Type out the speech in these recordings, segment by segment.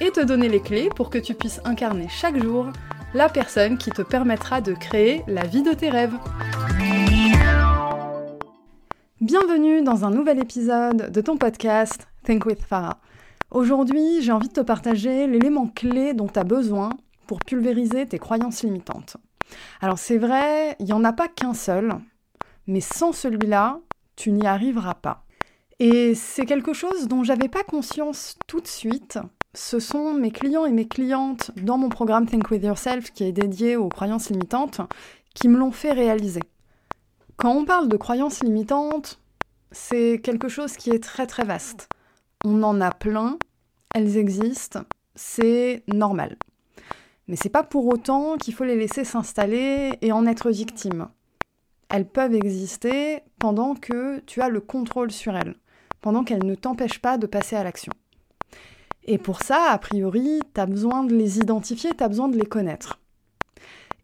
et te donner les clés pour que tu puisses incarner chaque jour la personne qui te permettra de créer la vie de tes rêves. Bienvenue dans un nouvel épisode de ton podcast Think with Farah. Aujourd'hui, j'ai envie de te partager l'élément clé dont tu as besoin pour pulvériser tes croyances limitantes. Alors c'est vrai, il n'y en a pas qu'un seul, mais sans celui-là, tu n'y arriveras pas. Et c'est quelque chose dont j'avais pas conscience tout de suite ce sont mes clients et mes clientes dans mon programme Think With Yourself qui est dédié aux croyances limitantes qui me l'ont fait réaliser. Quand on parle de croyances limitantes, c'est quelque chose qui est très très vaste. On en a plein, elles existent, c'est normal. Mais c'est pas pour autant qu'il faut les laisser s'installer et en être victime. Elles peuvent exister pendant que tu as le contrôle sur elles, pendant qu'elles ne t'empêchent pas de passer à l'action. Et pour ça, a priori, tu as besoin de les identifier, tu as besoin de les connaître.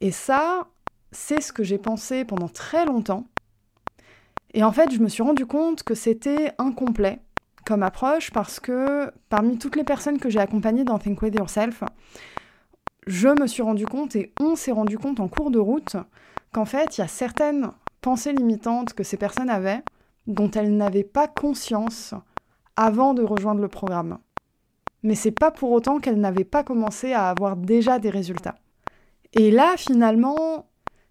Et ça, c'est ce que j'ai pensé pendant très longtemps. Et en fait, je me suis rendu compte que c'était incomplet comme approche parce que parmi toutes les personnes que j'ai accompagnées dans Think With Yourself, je me suis rendu compte et on s'est rendu compte en cours de route qu'en fait, il y a certaines pensées limitantes que ces personnes avaient dont elles n'avaient pas conscience avant de rejoindre le programme mais c'est pas pour autant qu'elle n'avait pas commencé à avoir déjà des résultats. Et là, finalement,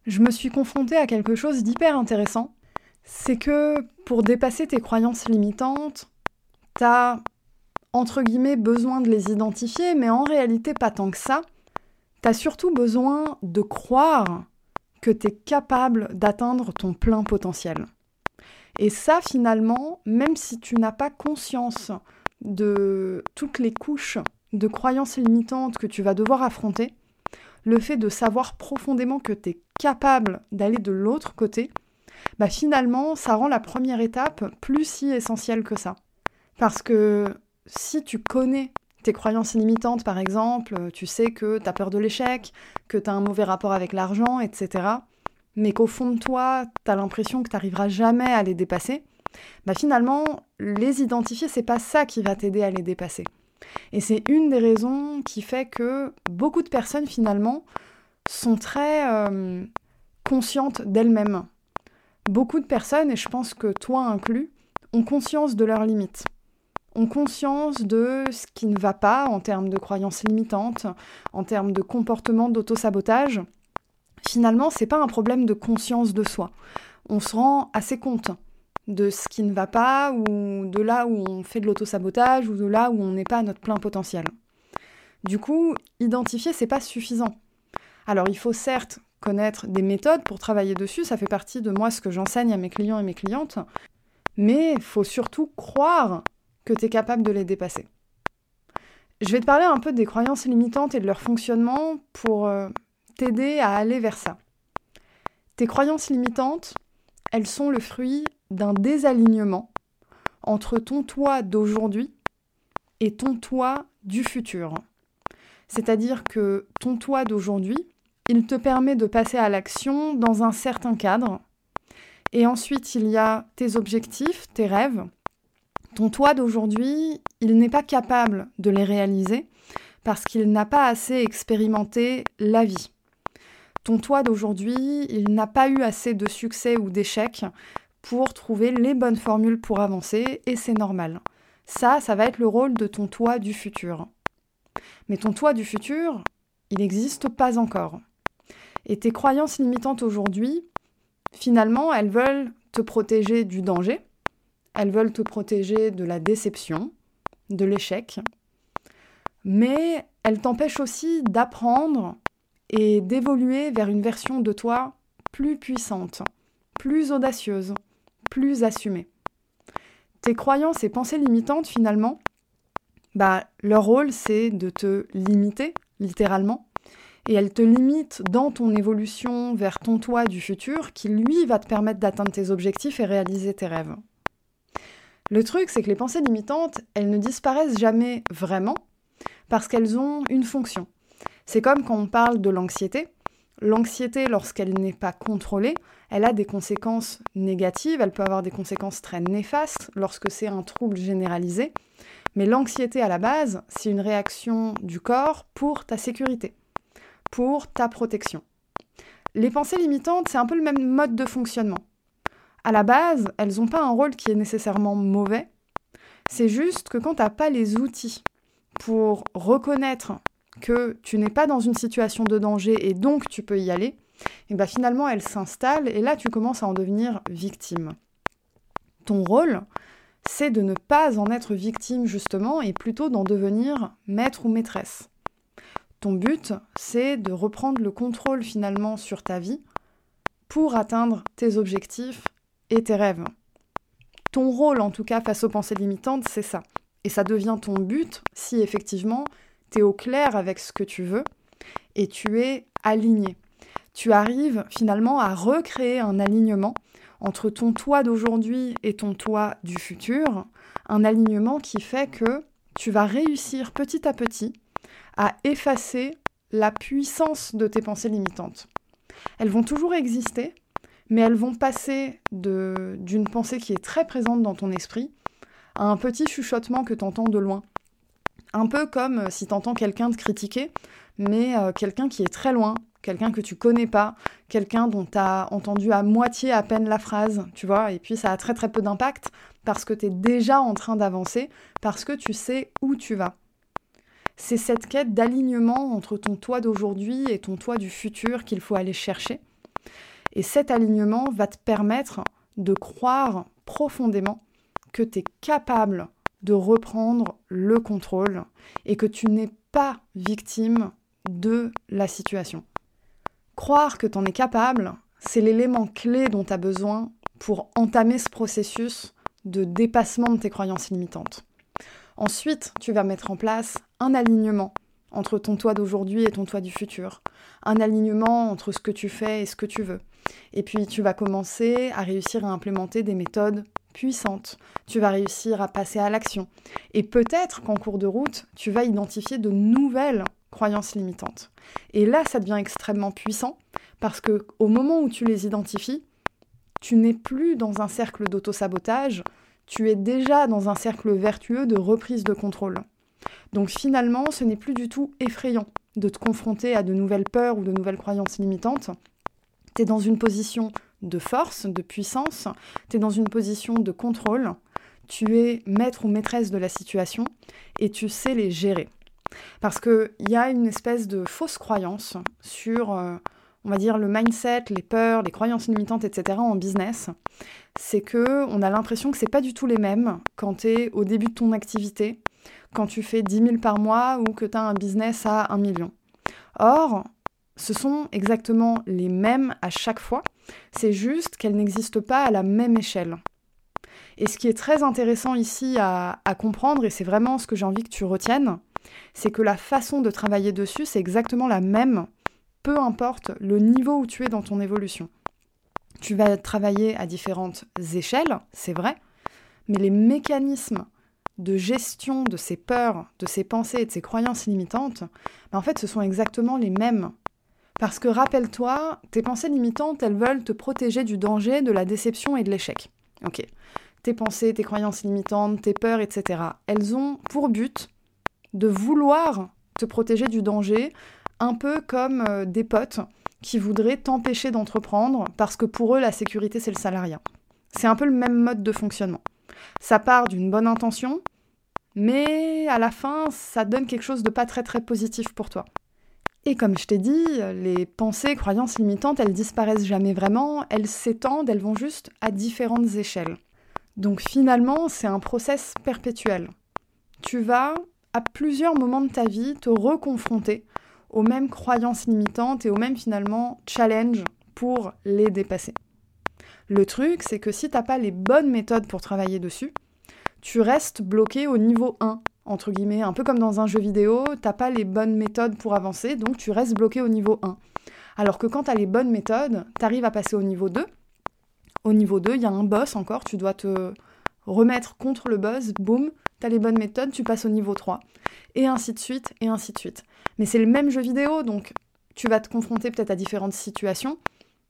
je me suis confrontée à quelque chose d'hyper intéressant. C'est que pour dépasser tes croyances limitantes, t'as, entre guillemets, besoin de les identifier, mais en réalité pas tant que ça. T'as surtout besoin de croire que t'es capable d'atteindre ton plein potentiel. Et ça, finalement, même si tu n'as pas conscience de toutes les couches de croyances limitantes que tu vas devoir affronter, le fait de savoir profondément que tu es capable d'aller de l'autre côté, bah finalement, ça rend la première étape plus si essentielle que ça. Parce que si tu connais tes croyances limitantes, par exemple, tu sais que tu as peur de l'échec, que tu as un mauvais rapport avec l'argent, etc., mais qu'au fond de toi, tu as l'impression que tu n'arriveras jamais à les dépasser, bah finalement, les identifier, c'est pas ça qui va t'aider à les dépasser. Et c'est une des raisons qui fait que beaucoup de personnes finalement sont très euh, conscientes d'elles-mêmes. Beaucoup de personnes, et je pense que toi inclus, ont conscience de leurs limites, ont conscience de ce qui ne va pas en termes de croyances limitantes, en termes de comportement d'auto-sabotage. Finalement, c'est pas un problème de conscience de soi. On se rend assez compte de ce qui ne va pas, ou de là où on fait de l'autosabotage, ou de là où on n'est pas à notre plein potentiel. Du coup, identifier, c'est pas suffisant. Alors, il faut certes connaître des méthodes pour travailler dessus, ça fait partie de moi ce que j'enseigne à mes clients et mes clientes, mais il faut surtout croire que tu es capable de les dépasser. Je vais te parler un peu des croyances limitantes et de leur fonctionnement pour euh, t'aider à aller vers ça. Tes croyances limitantes, elles sont le fruit d'un désalignement entre ton toi d'aujourd'hui et ton toi du futur. C'est-à-dire que ton toi d'aujourd'hui, il te permet de passer à l'action dans un certain cadre. Et ensuite, il y a tes objectifs, tes rêves. Ton toi d'aujourd'hui, il n'est pas capable de les réaliser parce qu'il n'a pas assez expérimenté la vie. Ton toi d'aujourd'hui, il n'a pas eu assez de succès ou d'échecs pour trouver les bonnes formules pour avancer et c'est normal. Ça, ça va être le rôle de ton toi du futur. Mais ton toi du futur, il n'existe pas encore. Et tes croyances limitantes aujourd'hui, finalement, elles veulent te protéger du danger, elles veulent te protéger de la déception, de l'échec, mais elles t'empêchent aussi d'apprendre et d'évoluer vers une version de toi plus puissante, plus audacieuse, plus assumé. Tes croyances et pensées limitantes, finalement, bah, leur rôle, c'est de te limiter, littéralement, et elles te limitent dans ton évolution vers ton toi du futur qui, lui, va te permettre d'atteindre tes objectifs et réaliser tes rêves. Le truc, c'est que les pensées limitantes, elles ne disparaissent jamais vraiment parce qu'elles ont une fonction. C'est comme quand on parle de l'anxiété. L'anxiété, lorsqu'elle n'est pas contrôlée, elle a des conséquences négatives, elle peut avoir des conséquences très néfastes lorsque c'est un trouble généralisé. Mais l'anxiété à la base, c'est une réaction du corps pour ta sécurité, pour ta protection. Les pensées limitantes, c'est un peu le même mode de fonctionnement à la base, elles n'ont pas un rôle qui est nécessairement mauvais. C'est juste que quand tu n'as pas les outils pour reconnaître que tu n'es pas dans une situation de danger et donc tu peux y aller, et bien finalement elles s'installent et là tu commences à en devenir victime. Ton rôle, c'est de ne pas en être victime justement et plutôt d'en devenir maître ou maîtresse. Ton but, c'est de reprendre le contrôle finalement sur ta vie pour atteindre tes objectifs et tes rêves. Ton rôle, en tout cas, face aux pensées limitantes, c'est ça. Et ça devient ton but si effectivement au clair avec ce que tu veux et tu es aligné. Tu arrives finalement à recréer un alignement entre ton toi d'aujourd'hui et ton toi du futur, un alignement qui fait que tu vas réussir petit à petit à effacer la puissance de tes pensées limitantes. Elles vont toujours exister, mais elles vont passer d'une pensée qui est très présente dans ton esprit à un petit chuchotement que tu entends de loin. Un peu comme euh, si tu entends quelqu'un te critiquer, mais euh, quelqu'un qui est très loin, quelqu'un que tu connais pas, quelqu'un dont tu as entendu à moitié à peine la phrase, tu vois, et puis ça a très très peu d'impact parce que tu es déjà en train d'avancer, parce que tu sais où tu vas. C'est cette quête d'alignement entre ton toi d'aujourd'hui et ton toi du futur qu'il faut aller chercher. Et cet alignement va te permettre de croire profondément que tu es capable de reprendre le contrôle et que tu n'es pas victime de la situation. Croire que tu en es capable, c'est l'élément clé dont tu as besoin pour entamer ce processus de dépassement de tes croyances limitantes. Ensuite, tu vas mettre en place un alignement entre ton toi d'aujourd'hui et ton toi du futur, un alignement entre ce que tu fais et ce que tu veux, et puis tu vas commencer à réussir à implémenter des méthodes puissantes. Tu vas réussir à passer à l'action. Et peut-être qu'en cours de route, tu vas identifier de nouvelles croyances limitantes. Et là, ça devient extrêmement puissant parce que au moment où tu les identifies, tu n'es plus dans un cercle d'auto-sabotage, tu es déjà dans un cercle vertueux de reprise de contrôle. Donc finalement, ce n'est plus du tout effrayant de te confronter à de nouvelles peurs ou de nouvelles croyances limitantes, tu es dans une position de force, de puissance, tu es dans une position de contrôle, tu es maître ou maîtresse de la situation et tu sais les gérer. Parce qu'il y a une espèce de fausse croyance sur, euh, on va dire, le mindset, les peurs, les croyances limitantes, etc. en business. C'est que on a l'impression que c'est pas du tout les mêmes quand tu es au début de ton activité, quand tu fais 10 000 par mois ou que tu as un business à 1 million. Or, ce sont exactement les mêmes à chaque fois, c'est juste qu'elles n'existent pas à la même échelle. Et ce qui est très intéressant ici à, comprendre, et c'est vraiment ce que j'ai envie que tu retiennes, c'est que la façon de travailler dessus, c'est exactement la même, peu importe le niveau où tu es dans ton évolution. Tu vas travailler à différentes échelles, c'est vrai, mais les mécanismes de gestion de ces peurs, de ces pensées et de ces croyances limitantes, ben, en fait, ce sont exactement les mêmes parce que rappelle-toi, tes pensées limitantes, elles veulent te protéger du danger, de la déception et de l'échec. Ok. Tes pensées, tes croyances limitantes, tes peurs, etc. Elles ont pour but de vouloir te protéger du danger, un peu comme euh, des potes qui voudraient t'empêcher d'entreprendre parce que pour eux, la sécurité, c'est le salariat. C'est un peu le même mode de fonctionnement. Ça part d'une bonne intention, mais à la fin, ça donne quelque chose de pas très très positif pour toi. Et comme je t'ai dit, les pensées, croyances limitantes, elles disparaissent jamais vraiment, elles s'étendent, elles vont juste à différentes échelles. Donc finalement, c'est un process perpétuel. Tu vas, à plusieurs moments de ta vie, te reconfronter aux mêmes croyances limitantes et aux mêmes finalement challenges pour les dépasser. Le truc, c'est que si t'as pas les bonnes méthodes pour travailler dessus, tu restes bloqué au niveau 1 entre guillemets, un peu comme dans un jeu vidéo, t'as pas les bonnes méthodes pour avancer, donc tu restes bloqué au niveau 1. Alors que quand tu as les bonnes méthodes, tu arrives à passer au niveau 2. Au niveau 2, il y a un boss encore, tu dois te remettre contre le boss, boum, tu as les bonnes méthodes, tu passes au niveau 3. Et ainsi de suite, et ainsi de suite. Mais c'est le même jeu vidéo, donc tu vas te confronter peut-être à différentes situations,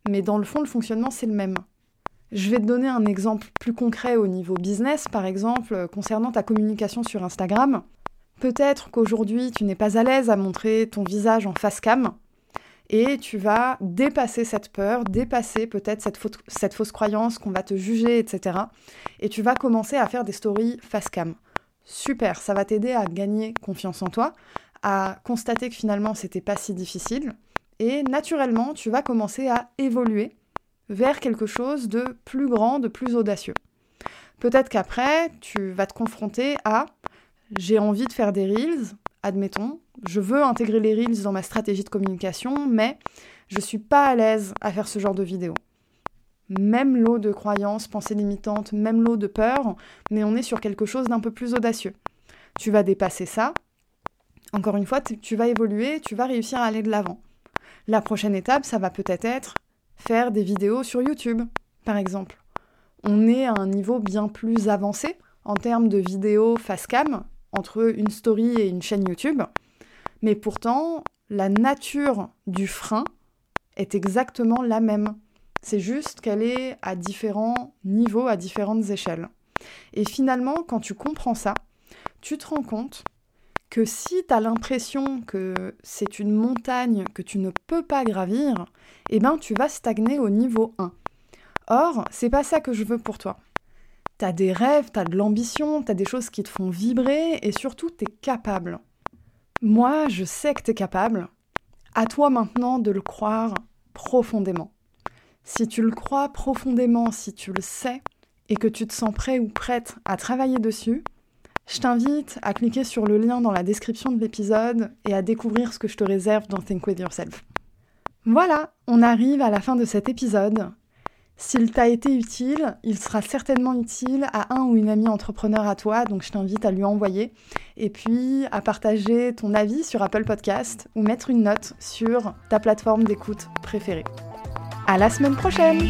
mais dans le fond, le fonctionnement, c'est le même. Je vais te donner un exemple plus concret au niveau business, par exemple, concernant ta communication sur Instagram. Peut-être qu'aujourd'hui, tu n'es pas à l'aise à montrer ton visage en face cam, et tu vas dépasser cette peur, dépasser peut-être cette, cette, fausse croyance qu'on va te juger, etc. Et tu vas commencer à faire des stories face cam. Super, ça va t'aider à gagner confiance en toi, à constater que finalement c'était pas si difficile. Et naturellement, tu vas commencer à évoluer vers quelque chose de plus grand, de plus audacieux. Peut-être qu'après, tu vas te confronter à j'ai envie de faire des reels, admettons, je veux intégrer les Reels dans ma stratégie de communication, mais je suis pas à l'aise à faire ce genre de vidéo. Même lot de croyances, pensées limitantes, même lot de peur, mais on est sur quelque chose d'un peu plus audacieux. Tu vas dépasser ça. Encore une fois, tu vas évoluer, tu vas réussir à aller de l'avant. La prochaine étape, ça va peut-être être faire des vidéos sur YouTube, par exemple. On est à un niveau bien plus avancé en termes de vidéos face cam, entre une story et une chaîne YouTube. Mais pourtant, la nature du frein est exactement la même. C'est juste qu'elle est à différents niveaux, à différentes échelles. Et finalement, quand tu comprends ça, tu te rends compte que si tu as l'impression que c'est une montagne que tu ne peux pas gravir, eh ben tu vas stagner au niveau 1. Or, c'est pas ça que je veux pour toi. T'as des rêves, t'as de l'ambition, t'as des choses qui te font vibrer et surtout t'es capable. Moi, je sais que t'es capable. À toi maintenant de le croire profondément. Si tu le crois profondément, si tu le sais et que tu te sens prêt ou prête à travailler dessus, je t'invite à cliquer sur le lien dans la description de l'épisode et à découvrir ce que je te réserve dans Think With Yourself. Voilà, on arrive à la fin de cet épisode. S'il t'a été utile, il sera certainement utile à un ou une amie entrepreneur à toi, donc je t'invite à lui envoyer. Et puis à partager ton avis sur Apple Podcast ou mettre une note sur ta plateforme d'écoute préférée. À la semaine prochaine!